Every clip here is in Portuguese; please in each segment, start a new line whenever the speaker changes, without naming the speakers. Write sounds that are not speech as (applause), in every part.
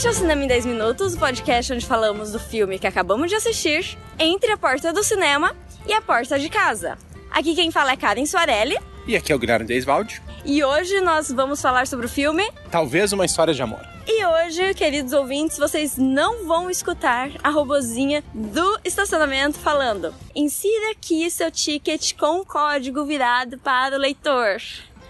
Este é o Cinema em 10 Minutos, o podcast onde falamos do filme que acabamos de assistir, Entre a Porta do Cinema e a Porta de Casa. Aqui quem fala é Karen Soarelli.
E aqui é o Guilherme Deisvalde.
E hoje nós vamos falar sobre o filme
Talvez uma história de amor.
E hoje, queridos ouvintes, vocês não vão escutar a robozinha do estacionamento falando: insira aqui seu ticket com o código virado para o leitor.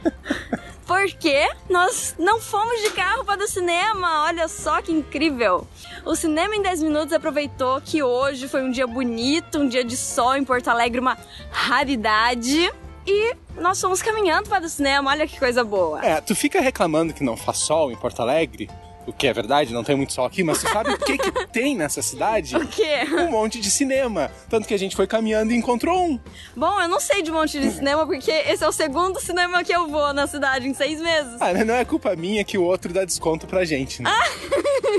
(laughs) Porque nós não fomos de carro para o cinema. Olha só que incrível. O Cinema em 10 Minutos aproveitou que hoje foi um dia bonito, um dia de sol em Porto Alegre, uma raridade. E nós fomos caminhando para o cinema, olha que coisa boa.
É, tu fica reclamando que não faz sol em Porto Alegre, o que é verdade, não tem muito sol aqui, mas tu sabe o que, que (laughs) tem nessa cidade?
O quê?
Um monte de cinema. Tanto que a gente foi caminhando e encontrou um.
Bom, eu não sei de monte de cinema, porque esse é o segundo cinema que eu vou na cidade em seis meses.
Ah, não é culpa minha que o outro dá desconto pra gente, né?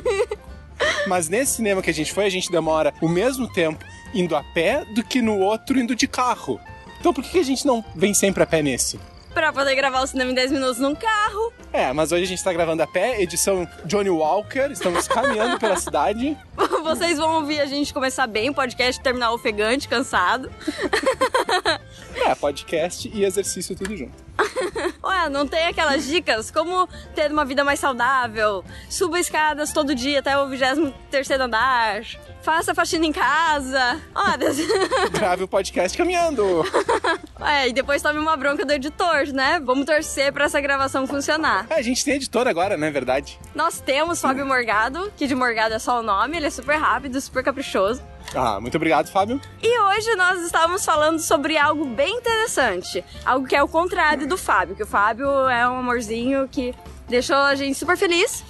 (laughs) Mas nesse cinema que a gente foi, a gente demora o mesmo tempo indo a pé do que no outro indo de carro. Então por que a gente não vem sempre a pé nesse?
Pra poder gravar o cinema em 10 minutos num carro.
É, mas hoje a gente tá gravando a pé, edição Johnny Walker, estamos caminhando pela cidade. (laughs)
Vocês vão ouvir a gente começar bem o podcast, terminar ofegante, cansado. (laughs)
É, podcast e exercício tudo junto.
Ué, não tem aquelas dicas como ter uma vida mais saudável, suba escadas todo dia até o 23 andar, faça faxina em casa. Olha. (laughs)
Grave o podcast caminhando.
É, e depois tome uma bronca do editor, né? Vamos torcer pra essa gravação funcionar.
É, a gente tem editor agora, não é verdade?
Nós temos Fábio Morgado, que de Morgado é só o nome, ele é super rápido, super caprichoso.
Ah, muito obrigado, Fábio.
E hoje nós estávamos falando sobre algo bem interessante. Algo que é o contrário do Fábio, que o Fábio é um amorzinho que deixou a gente super feliz.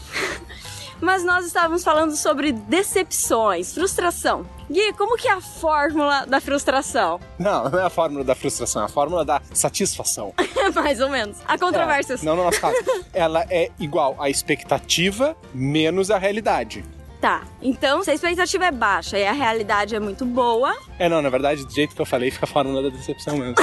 Mas nós estávamos falando sobre decepções, frustração. Gui, como que é a fórmula da frustração?
Não, não é a fórmula da frustração, é a fórmula da satisfação.
Mais ou menos. Há controvérsias.
É, não no nosso caso. Ela é igual à expectativa menos a realidade.
Tá, então se a expectativa é baixa e a realidade é muito boa.
É, não, na verdade, do jeito que eu falei, fica fórmula da decepção mesmo.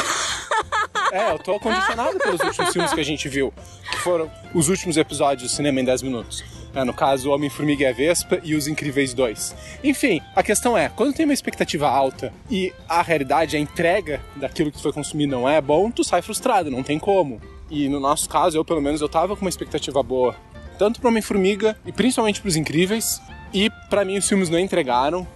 (laughs) é, eu tô condicionado pelos últimos filmes que a gente viu, que foram os últimos episódios do Cinema em 10 Minutos. É, no caso, o Homem-Formiga e a Vespa e Os Incríveis 2. Enfim, a questão é, quando tem uma expectativa alta e a realidade, a entrega daquilo que foi consumido não é bom, tu sai frustrado, não tem como. E no nosso caso, eu pelo menos, eu tava com uma expectativa boa. Tanto pro Homem-Formiga e principalmente pros Incríveis. E para mim os filmes não entregaram.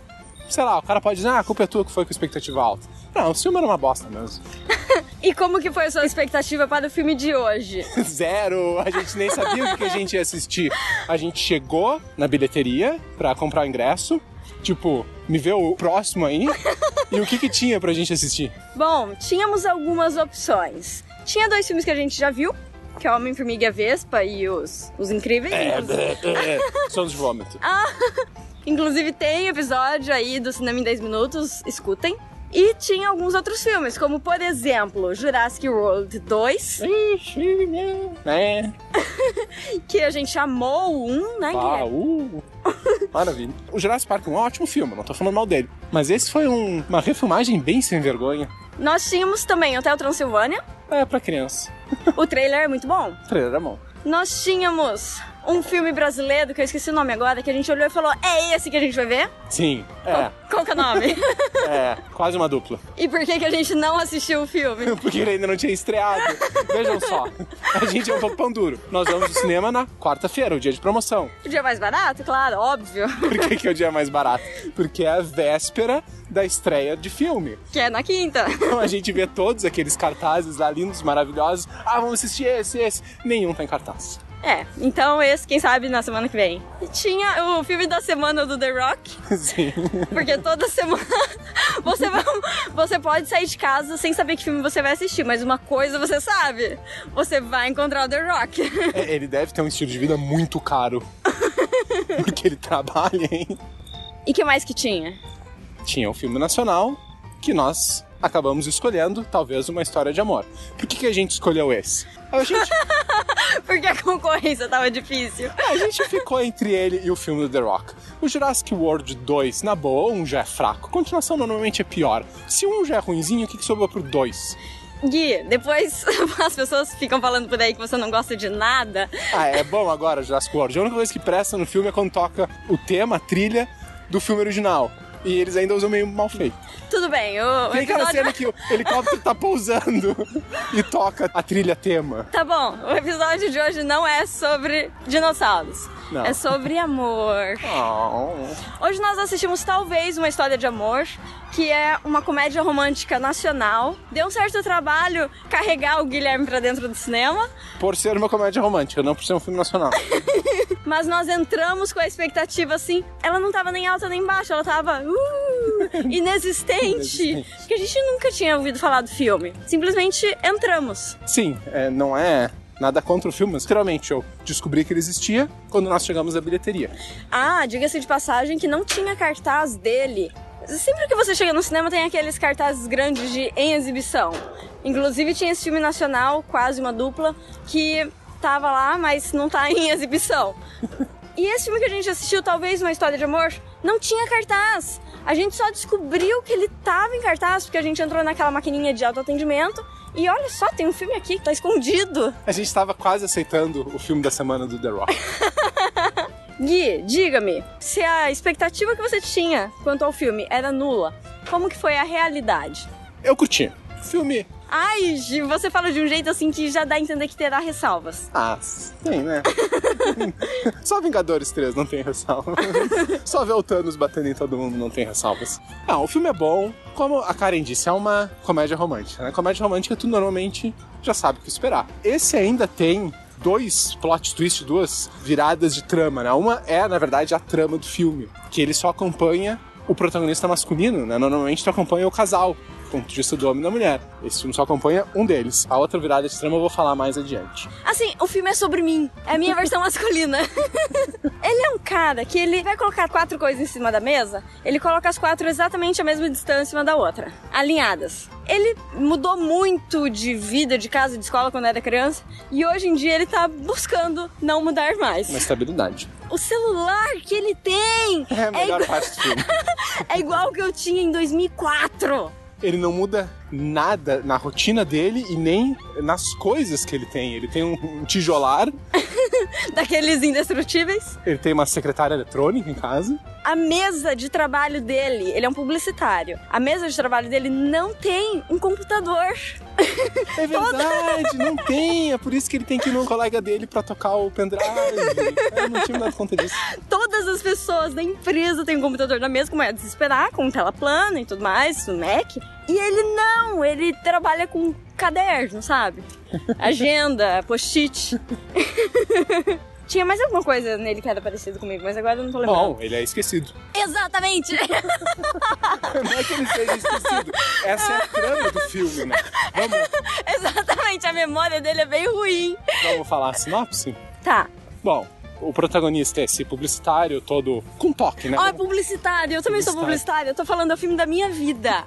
Sei lá, o cara pode dizer, ah, a culpa é tua que foi com expectativa alta. Não, o filme era uma bosta mesmo. (laughs)
e como que foi a sua expectativa para o filme de hoje? (laughs)
Zero! A gente nem sabia o que a gente ia assistir. A gente chegou na bilheteria para comprar o ingresso. Tipo, me vê o próximo aí. e o que que tinha pra gente assistir?
Bom, tínhamos algumas opções. Tinha dois filmes que a gente já viu, que é Homem-Formiga Vespa e os, os Incríveis.
É, é, é. Sons de vômito.
ah, inclusive tem episódio aí do Cinema em 10 Minutos, escutem. E tinha alguns outros filmes, como por exemplo Jurassic World 2.
é. (laughs)
que a gente amou um, né?
Ah, uh. Maravilha. O Jurassic Park é um ótimo filme, não tô falando mal dele. Mas esse foi um, uma refilmagem bem sem vergonha.
Nós tínhamos também Hotel Transilvânia.
É, pra criança.
O trailer é muito bom.
O trailer é bom.
Nós tínhamos um filme brasileiro, que eu esqueci o nome agora, que a gente olhou e falou: é esse que a gente vai ver?
Sim, é.
Qual, qual que é o nome? (laughs)
é, quase uma dupla.
E por que, que a gente não assistiu o filme? (laughs)
Porque ele ainda não tinha estreado. Vejam só, a gente é um pouco pão duro. Nós vamos ao cinema na quarta-feira, o dia de promoção.
O dia mais barato? Claro, óbvio. (laughs)
Por que, que é o dia mais barato? Porque é a véspera da estreia de filme.
Que é na quinta.
Então a gente vê todos aqueles cartazes lá lindos, maravilhosos. Ah, vamos assistir esse, esse. Nenhum tá em cartaz.
É, então esse, quem sabe, na semana que vem. E tinha o filme da semana do The Rock. (laughs)
Sim.
Porque toda semana (laughs) você, vai, você pode sair de casa sem saber que filme você vai assistir, mas uma coisa você sabe: você vai encontrar o The Rock.
É, ele deve ter um estilo de vida muito caro. (laughs) Porque ele trabalha, hein?
E que mais que tinha?
Tinha o filme nacional que nós acabamos escolhendo, talvez, uma história de amor. Por que, que a gente escolheu esse? A gente... (laughs)
Porque a concorrência tava difícil.
A gente ficou entre ele e o filme do The Rock. O Jurassic World 2, na boa, um já é fraco. Continuação normalmente é pior. Se um já é ruinzinho, o que, que sobrou pro 2?
Gui, depois (laughs) as pessoas ficam falando por aí que você não gosta de nada.
Ah, é bom agora Jurassic World. A única coisa que presta no filme é quando toca o tema, a trilha do filme original. E eles ainda usam meio mal feito.
Tudo bem, o,
Tem aquela
episódio...
cena que o helicóptero tá pousando (laughs) e toca a trilha tema.
Tá bom, o episódio de hoje não é sobre dinossauros.
Não.
É sobre amor.
Oh.
Hoje nós assistimos talvez uma história de amor, que é uma comédia romântica nacional. Deu um certo trabalho carregar o Guilherme pra dentro do cinema,
Por ser uma comédia romântica, não por ser um filme nacional. (laughs)
mas nós entramos com a expectativa assim, ela não tava nem alta nem baixa, ela tava uh, (laughs) inexistente,
Inexistente.
porque a gente nunca tinha ouvido falar do filme. Simplesmente entramos.
Sim, é, não é nada contra o filme, mas literalmente eu descobri que ele existia quando nós chegamos à bilheteria.
Ah, diga-se de passagem que não tinha cartaz dele. Sempre que você chega no cinema tem aqueles cartazes grandes de em exibição. Inclusive tinha esse filme nacional, quase uma dupla, que tava lá, mas não tá em exibição. (laughs) E esse filme que a gente assistiu, talvez uma história de amor, não tinha cartaz. A gente só descobriu que ele tava em cartaz porque a gente entrou naquela maquininha de autoatendimento e olha só, tem um filme aqui que tá escondido.
A gente estava quase aceitando o filme da semana do The Rock. (laughs)
Gui, diga-me, se a expectativa que você tinha quanto ao filme era nula, como que foi a realidade?
Eu curti. O filme.
Ai, você fala de um jeito assim que já dá a entender que terá ressalvas.
Ah, sim, né? (laughs) Só Vingadores 3 não tem ressalva. Só ver o Thanos batendo em todo mundo não tem ressalvas. Ah, o filme é bom. Como a Karen disse, é uma comédia romântica, né? Comédia romântica tu normalmente já sabe o que esperar. Esse ainda tem dois plot twists, duas viradas de trama, né? Uma é, na verdade, a trama do filme, que ele só acompanha o protagonista masculino, né? Normalmente tu acompanha o casal, ponto de vista do homem e da mulher. Esse filme só acompanha um deles. A outra virada de trama eu vou falar mais adiante.
Assim, o filme é sobre mim. É a minha versão (laughs) masculina. (laughs) ele é um cara que ele vai colocar quatro coisas em cima da mesa, ele coloca as quatro exatamente a mesma distância uma da outra, alinhadas. Ele mudou muito de vida, de casa, de escola quando era criança, e hoje em dia ele tá buscando não mudar mais.
Uma estabilidade.
O celular que ele tem
É a melhor
igual,
parte do filme. (laughs)
é igual o que eu tinha em 2004.
Ele não muda nada na rotina dele e nem nas coisas que ele tem. Ele tem um tijolar, (laughs)
Daqueles indestrutíveis.
ele tem uma secretária eletrônica em casa.
A mesa de trabalho dele, ele é um publicitário. A mesa de trabalho dele não tem um computador.
É (laughs) verdade, não (laughs) tem. É por isso que ele tem que ir num colega dele pra tocar o pendrive. Eu não tinha dado conta disso.
Todas as pessoas da empresa têm um computador na mesa, como é de se esperar, com tela plana e tudo mais, no Mac. E ele não, ele trabalha com caderno, sabe? (laughs) Agenda, post-it. (laughs) Tinha mais alguma coisa nele que era parecido comigo, mas agora eu não tô lembrando.
Bom, ele é esquecido.
Exatamente! (laughs)
Não é que ele seja esquecido. Essa é a trama do filme, né? Vamos,
Exatamente, a memória dele é bem ruim.
vamos falar a sinopse?
Tá.
Bom, o protagonista é esse publicitário todo com toque, né?
Ó, é publicitário, eu também sou publicitária, eu tô falando do filme da minha vida.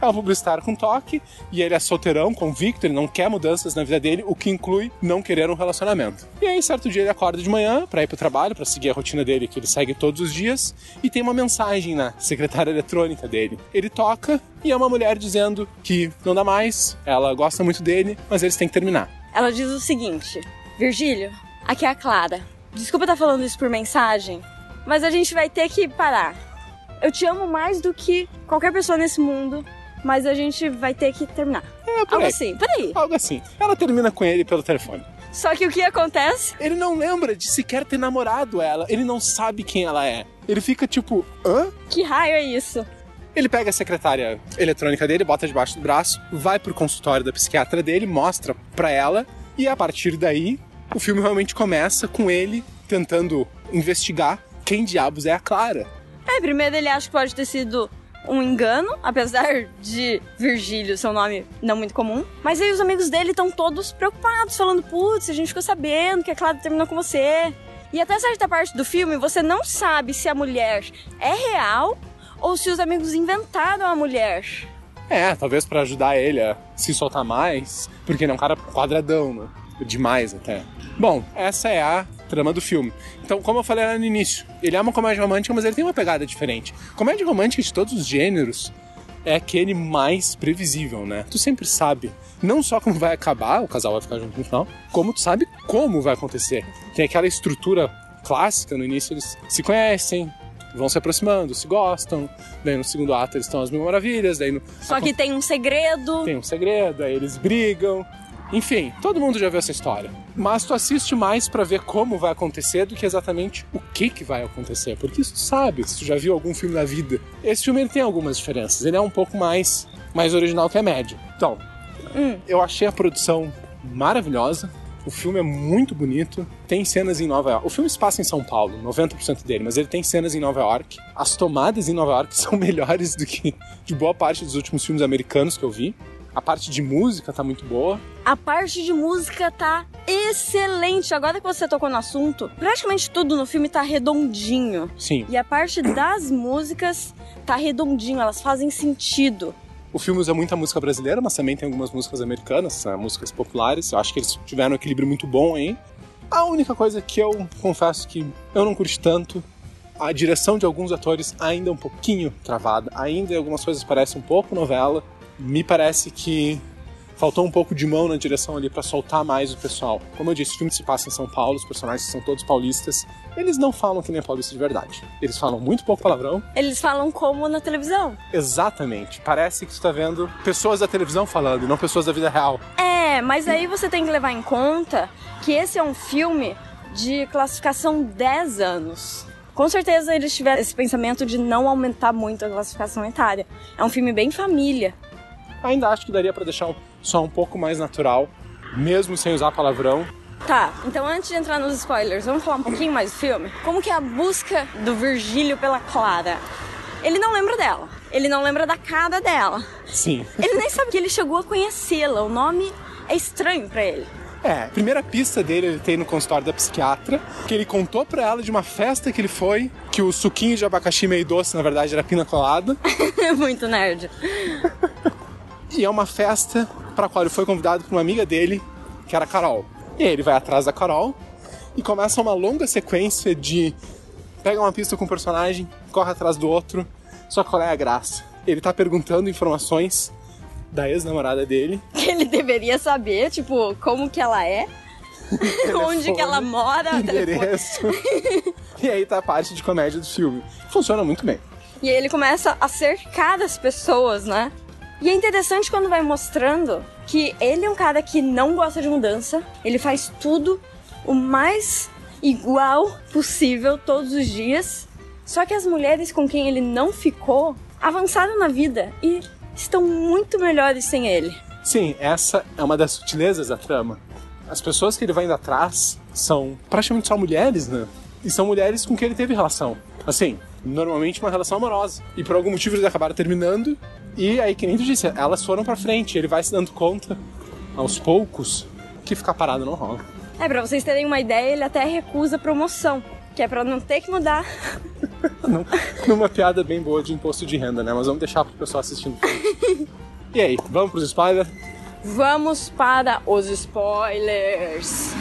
É um publicitário com toque e ele é solteirão, convicto, ele não quer mudanças na vida dele, o que inclui não querer um relacionamento. E aí, certo dia, ele acorda de manhã pra ir pro trabalho, pra seguir a rotina dele, que ele segue todos os dias, e tem uma mensagem na secretária eletrônica dele. Ele toca e é uma mulher dizendo que não dá mais, ela gosta muito dele, mas eles têm que terminar.
Ela diz o seguinte: Virgílio, aqui é a Clara. Desculpa estar falando isso por mensagem, mas a gente vai ter que parar. Eu te amo mais do que qualquer pessoa nesse mundo, mas a gente vai ter que terminar.
É,
Algo
aí.
assim, peraí.
Algo assim. Ela termina com ele pelo telefone.
Só que o que acontece?
Ele não lembra de sequer ter namorado ela, ele não sabe quem ela é. Ele fica tipo, hã?
Que raio é isso?
Ele pega a secretária eletrônica dele, bota debaixo do braço, vai pro consultório da psiquiatra dele, mostra pra ela, e a partir daí, o filme realmente começa com ele tentando investigar quem diabos é a Clara.
É, primeiro ele acha que pode ter sido um engano, apesar de Virgílio ser um nome não muito comum. Mas aí os amigos dele estão todos preocupados, falando: putz, a gente ficou sabendo que a Clara terminou com você. E até certa parte do filme você não sabe se a mulher é real ou se os amigos inventaram a mulher.
É, talvez pra ajudar ele a se soltar mais, porque ele é um cara quadradão, né? Demais até. Bom, essa é a trama do filme. Então, como eu falei lá no início, ele é uma comédia romântica, mas ele tem uma pegada diferente. Comédia romântica de todos os gêneros é aquele mais previsível, né? Tu sempre sabe não só como vai acabar, o casal vai ficar junto no final, como tu sabe como vai acontecer. Tem aquela estrutura clássica, no início eles se conhecem, vão se aproximando, se gostam, daí no segundo ato eles estão às mil maravilhas, daí no...
Só que tem um segredo.
Tem um segredo, aí eles brigam. Enfim, todo mundo já viu essa história. Mas tu assiste mais para ver como vai acontecer do que exatamente o que que vai acontecer. Porque isso tu sabe, se tu já viu algum filme da vida. Esse filme ele tem algumas diferenças. Ele é um pouco mais, mais original que a média. Então, hum. eu achei a produção maravilhosa. O filme é muito bonito, tem cenas em Nova York. O filme se passa em São Paulo, 90% dele, mas ele tem cenas em Nova York. As tomadas em Nova York (laughs) são melhores do que de boa parte dos últimos filmes americanos que eu vi. A parte de música tá muito boa.
A parte de música tá excelente. Agora que você tocou no assunto, praticamente tudo no filme tá redondinho.
Sim.
E a parte das músicas tá redondinho, elas fazem sentido.
O filme usa muita música brasileira, mas também tem algumas músicas americanas, músicas populares. Eu acho que eles tiveram um equilíbrio muito bom aí. A única coisa que eu confesso que eu não curti tanto, a direção de alguns atores ainda é um pouquinho travada. Ainda algumas coisas parecem um pouco novela me parece que faltou um pouco de mão na direção ali para soltar mais o pessoal. Como eu disse, o filme se passa em São Paulo, os personagens são todos paulistas. Eles não falam que nem paulista de verdade. Eles falam muito pouco palavrão.
Eles falam como na televisão.
Exatamente. Parece que tu tá vendo pessoas da televisão falando, não pessoas da vida real.
É, mas aí você tem que levar em conta que esse é um filme de classificação 10 anos. Com certeza eles tiveram esse pensamento de não aumentar muito a classificação etária. É um filme bem família
ainda acho que daria para deixar só um pouco mais natural, mesmo sem usar palavrão.
Tá, então antes de entrar nos spoilers, vamos falar um pouquinho mais do filme? Como que é a busca do Virgílio pela Clara? Ele não lembra dela. Ele não lembra da cara dela.
Sim. (laughs)
Ele nem sabe que ele chegou a conhecê-la. O nome é estranho para ele.
É, a primeira pista dele ele tem no consultório da psiquiatra, que ele contou pra ela de uma festa que ele foi, que o suquinho de abacaxi meio doce, na verdade, era pina colada. (laughs)
Muito nerd. (laughs)
E é uma festa para a qual ele foi convidado por uma amiga dele, que era a Carol. E aí ele vai atrás da Carol e começa uma longa sequência de pega uma pista com um personagem, corre atrás do outro. Só qual é a graça? Ele tá perguntando informações da ex-namorada dele.
Que (laughs) ele deveria saber, tipo, como que ela é, (laughs) (laughs) onde que ela mora,
endereço. e aí tá a parte de comédia do filme. Funciona muito bem.
E aí ele começa a cercar das pessoas, né? E é interessante quando vai mostrando que ele é um cara que não gosta de mudança, ele faz tudo o mais igual possível todos os dias. Só que as mulheres com quem ele não ficou avançaram na vida e estão muito melhores sem ele.
Sim, essa é uma das sutilezas da trama. As pessoas que ele vai indo atrás são praticamente só mulheres, né? E são mulheres com quem ele teve relação. Assim, normalmente uma relação amorosa. E por algum motivo eles acabaram terminando e aí, que nem tu disse, elas foram pra frente. Ele vai se dando conta, aos poucos, que ficar parado não rola.
É, pra vocês terem uma ideia, ele até recusa promoção. Que é pra não ter que mudar. (laughs)
Numa piada bem boa de imposto de renda, né? Mas vamos deixar pro pessoal assistindo. e aí, vamos pros spoilers?
Vamos para os spoilers.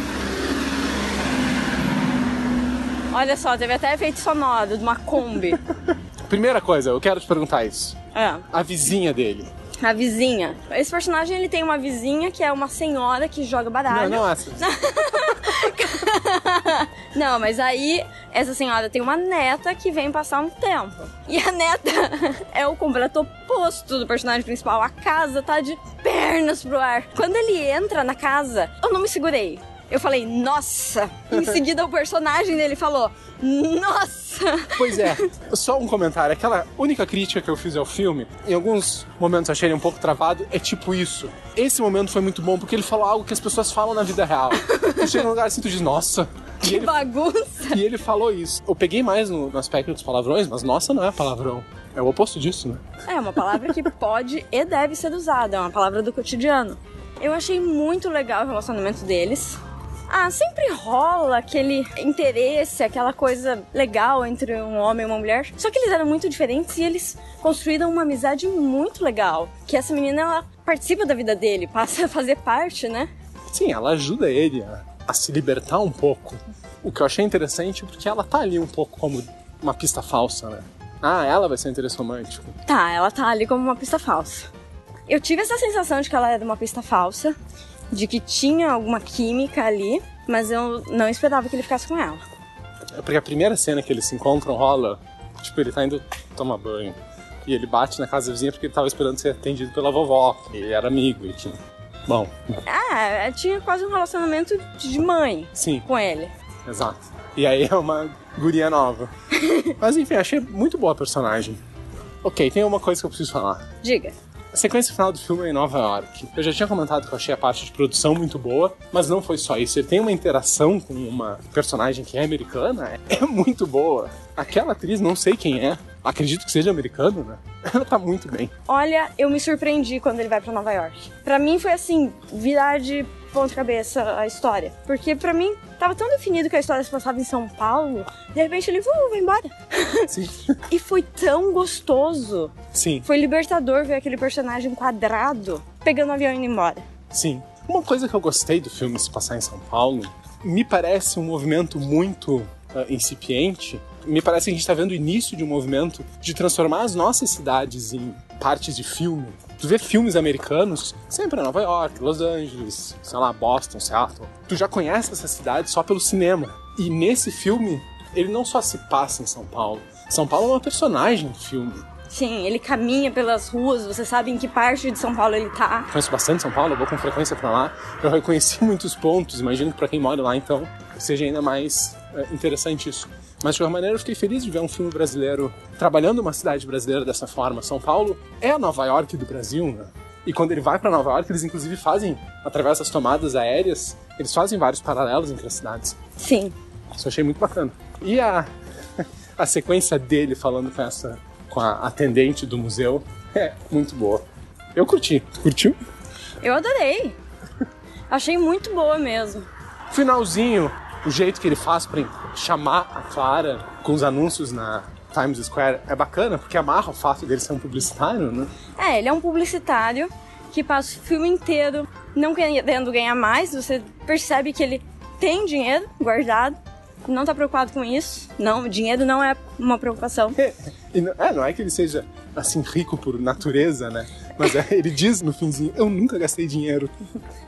Olha só, teve até efeito sonoro de uma Kombi. (laughs)
Primeira coisa, eu quero te perguntar isso.
É.
A vizinha dele.
A vizinha. Esse personagem ele tem uma vizinha que é uma senhora que joga baralho.
Não, não essa. (laughs)
não, mas aí essa senhora tem uma neta que vem passar um tempo. E a neta (laughs) é o completo oposto do personagem principal. A casa tá de pernas pro ar. Quando ele entra na casa, eu não me segurei. Eu falei, nossa! Em (laughs) seguida o personagem dele falou, nossa!
Pois é, (laughs) só um comentário. Aquela única crítica que eu fiz ao filme, em alguns momentos achei ele um pouco travado, é tipo isso. Esse momento foi muito bom porque ele falou algo que as pessoas falam na vida real. (laughs) Tu chega num lugar assim, tu diz, nossa!
Que ele, bagunça!
E ele falou isso. Eu peguei mais no, no aspecto dos palavrões, mas nossa não é palavrão. É o oposto disso, né?
É uma palavra que pode e deve ser usada, é uma palavra do cotidiano. Eu achei muito legal o relacionamento deles. Ah, sempre rola aquele interesse, aquela coisa legal entre um homem e uma mulher. Só que eles eram muito diferentes e eles construíram uma amizade muito legal. Que essa menina, ela participa da vida dele, (laughs) passa a fazer parte, né?
Sim, ela ajuda ele a, a se libertar um pouco. O que eu achei interessante porque ela tá ali um pouco como uma pista falsa, né? Ah, ela vai ser um interesse romântico.
Tá, ela tá ali como uma pista falsa. Eu tive essa sensação de que ela era uma pista falsa, de que tinha alguma química ali, mas eu não esperava que ele ficasse com ela.
É porque a primeira cena que eles se encontram rola, tipo, ele tá indo tomar banho. E ele bate na casa vizinha porque ele tava esperando ser atendido pela vovó. E ele era amigo e tinha. Bom,
Ah, tinha quase um relacionamento de mãe
sim,
com ele.
exato. E aí é uma guria nova. (laughs) Mas enfim, achei muito boa a personagem. Ok, tem uma coisa que eu preciso falar.
Diga.
A sequência final do filme é em Nova York. Eu já tinha comentado que eu achei a parte de produção muito boa, mas não foi só isso. Ele tem uma interação com uma personagem que é americana, é muito boa. Aquela atriz, não sei quem é, acredito que seja americana, né? Ela tá muito bem.
Olha, eu me surpreendi quando ele vai pra Nova York. Pra mim foi assim, virar de ponta cabeça a história. Porque pra mim tava tão definido que a história se passava em São Paulo, de repente ele uh, vai embora. (laughs)
Sim. (laughs)
E foi tão gostoso.
Sim,
Foi libertador ver aquele personagem quadrado pegando o avião e indo embora.
sim. Uma coisa que eu gostei do filme se passar em São Paulo, me parece um movimento muito ah, incipiente. Me parece que a gente está vendo o início de um movimento de transformar as nossas cidades em partes de filme. Tu vê filmes americanos sempre em Nova York, Los Angeles, sei lá, Boston, Seattle. Tu já conhece essa cidade só pelo cinema. E nesse filme, ele não só se passa em São Paulo. São Paulo é uma personagem do filme.
Sim, ele caminha pelas ruas, você sabe em que parte de São Paulo ele tá.
conheço bastante São Paulo, eu vou com frequência pra lá. Eu reconheci (laughs) muitos pontos, imagino que pra quem mora lá então seja ainda mais é, interessante isso. Mas de qualquer maneira eu fiquei feliz de ver um filme brasileiro trabalhando uma cidade brasileira dessa forma. São Paulo é a Nova York do Brasil, né? E quando ele vai pra Nova York, eles inclusive fazem, através das tomadas aéreas, eles fazem vários paralelos entre as cidades.
Sim.
Isso eu achei muito bacana. E a, (laughs) a sequência dele falando com essa com a atendente do museu é muito boa. Eu curti. Tu curtiu?
Eu adorei. Achei muito boa mesmo.
Finalzinho, o jeito que ele faz pra chamar a Clara com os anúncios na Times Square é bacana, porque amarra o fato dele ser um publicitário, né?
É, ele é um publicitário que passa o filme inteiro não querendo ganhar mais. Você percebe que ele tem dinheiro guardado, não tá preocupado com isso. Não, dinheiro não é uma preocupação. (laughs)
E não, é, não é que ele seja assim rico por natureza, né? Mas é, ele diz no finzinho, eu nunca gastei dinheiro.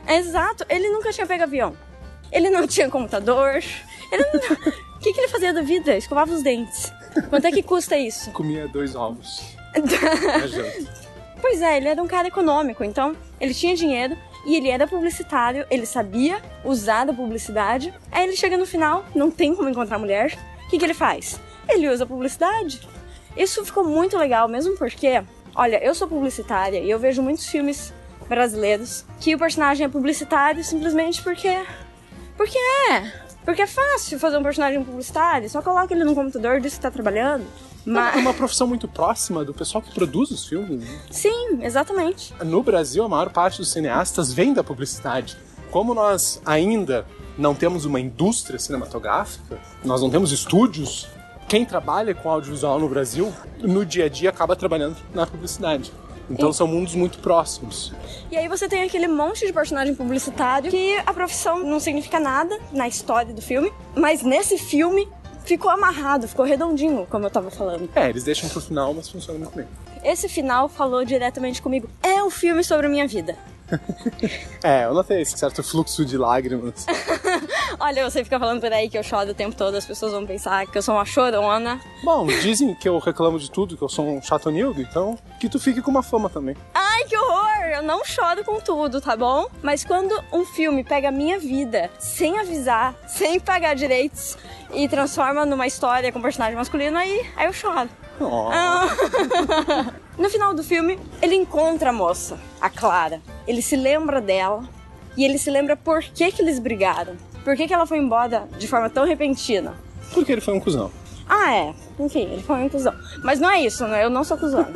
Exato, ele nunca tinha pego avião. Ele não tinha computador. Ele não... (laughs) O que, que ele fazia da vida? Escovava os dentes. Quanto é que custa isso? (laughs)
Comia dois ovos. (laughs)
Pois é, ele era um cara econômico, então ele tinha dinheiro e ele era publicitário, ele sabia usar da publicidade. Aí ele chega no final, não tem como encontrar mulher. O que, que ele faz? Ele usa a publicidade. Isso ficou muito legal, mesmo porque, olha, eu sou publicitária e eu vejo muitos filmes brasileiros que o personagem é publicitário simplesmente porque. Porque é. Porque é fácil fazer um personagem publicitário, só coloca ele no computador e diz que tá trabalhando.
É
Mas.
uma profissão muito próxima do pessoal que produz os filmes. né?
Sim, exatamente.
No Brasil, a maior parte dos cineastas vem da publicidade. Como nós ainda não temos uma indústria cinematográfica, nós não temos estúdios, quem trabalha com audiovisual no Brasil, no dia a dia acaba trabalhando na publicidade. Então
E-
são mundos muito próximos.
E aí você tem aquele monte de personagem publicitário que a profissão não significa nada na história do filme, mas nesse filme ficou amarrado, ficou redondinho, como eu tava falando.
É, eles deixam pro final, mas funciona muito bem.
Esse final falou diretamente comigo. É o filme sobre a minha vida.
É, eu notei esse certo fluxo de lágrimas. (laughs)
Olha, você fica falando por aí que eu choro o tempo todo, as pessoas vão pensar que eu sou uma chorona.
Bom, dizem que eu reclamo de tudo, que eu sou um chatonildo, então que tu fique com uma fama também.
Ai, que horror! Eu não choro com tudo, tá bom? Mas quando um filme pega a minha vida sem avisar, sem pagar direitos e transforma numa história com personagem masculino, aí, aí eu choro.
Oh. (laughs)
No final do filme, ele encontra a moça, a Clara. Ele se lembra dela e ele se lembra por que, que eles brigaram. Por que, que ela foi embora de forma tão repentina.
Porque ele foi um cuzão.
Ah, é. Enfim, ele foi um cuzão. Mas não é isso, né? Eu não sou cuzão.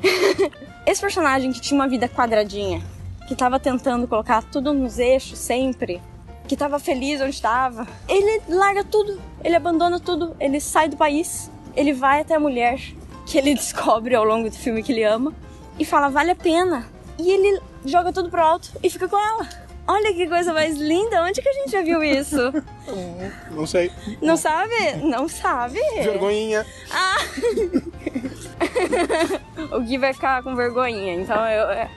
(laughs) Esse personagem que tinha uma vida quadradinha, que tava tentando colocar tudo nos eixos sempre, que tava feliz onde estava, ele larga tudo, ele abandona tudo, ele sai do país, ele vai até a mulher que ele (laughs) descobre ao longo do filme que ele ama e fala: vale a pena. E ele joga tudo pro alto e fica com ela. Olha que coisa mais linda. Onde que a gente já viu isso? (laughs)
Não sei.
Não sabe? Não sabe?
Vergonhinha.
Ah! (laughs) o Gui vai ficar com vergonhinha, então eu. é.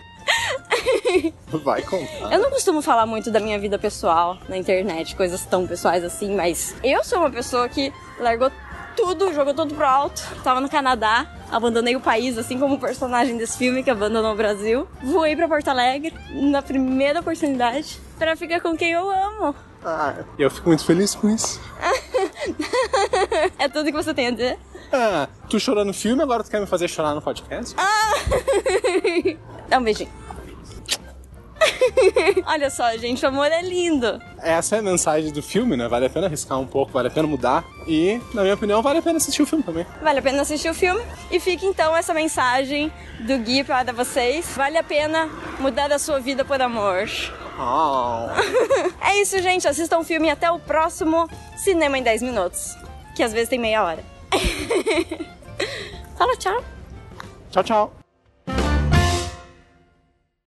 Vai contar.
Eu não costumo falar muito da minha vida pessoal na internet, coisas tão pessoais assim, mas eu sou uma pessoa que largou tudo, jogou tudo pro alto. Tava no Canadá, abandonei o país, assim como o personagem desse filme que abandonou o Brasil. Voei pra Porto Alegre na primeira oportunidade pra ficar com quem eu amo.
Ah, eu fico muito feliz com isso. (laughs)
É tudo que você tem a dizer?
Ah, tu chorou no filme, agora tu quer me fazer chorar no podcast? (laughs)
Dá um beijinho. (laughs) Olha só, gente, o amor é lindo.
Essa é a mensagem do filme, né? Vale a pena arriscar um pouco, vale a pena mudar. E, na minha opinião, vale a pena assistir o filme também.
Vale a pena assistir o filme. E fica então essa mensagem do Gui para vocês. Vale a pena mudar a sua vida por amor.
Oh. (laughs)
É isso, gente. Assistam o filme até o próximo Cinema em 10 Minutos. Que às vezes tem meia hora. (laughs) Fala tchau.
Tchau, tchau.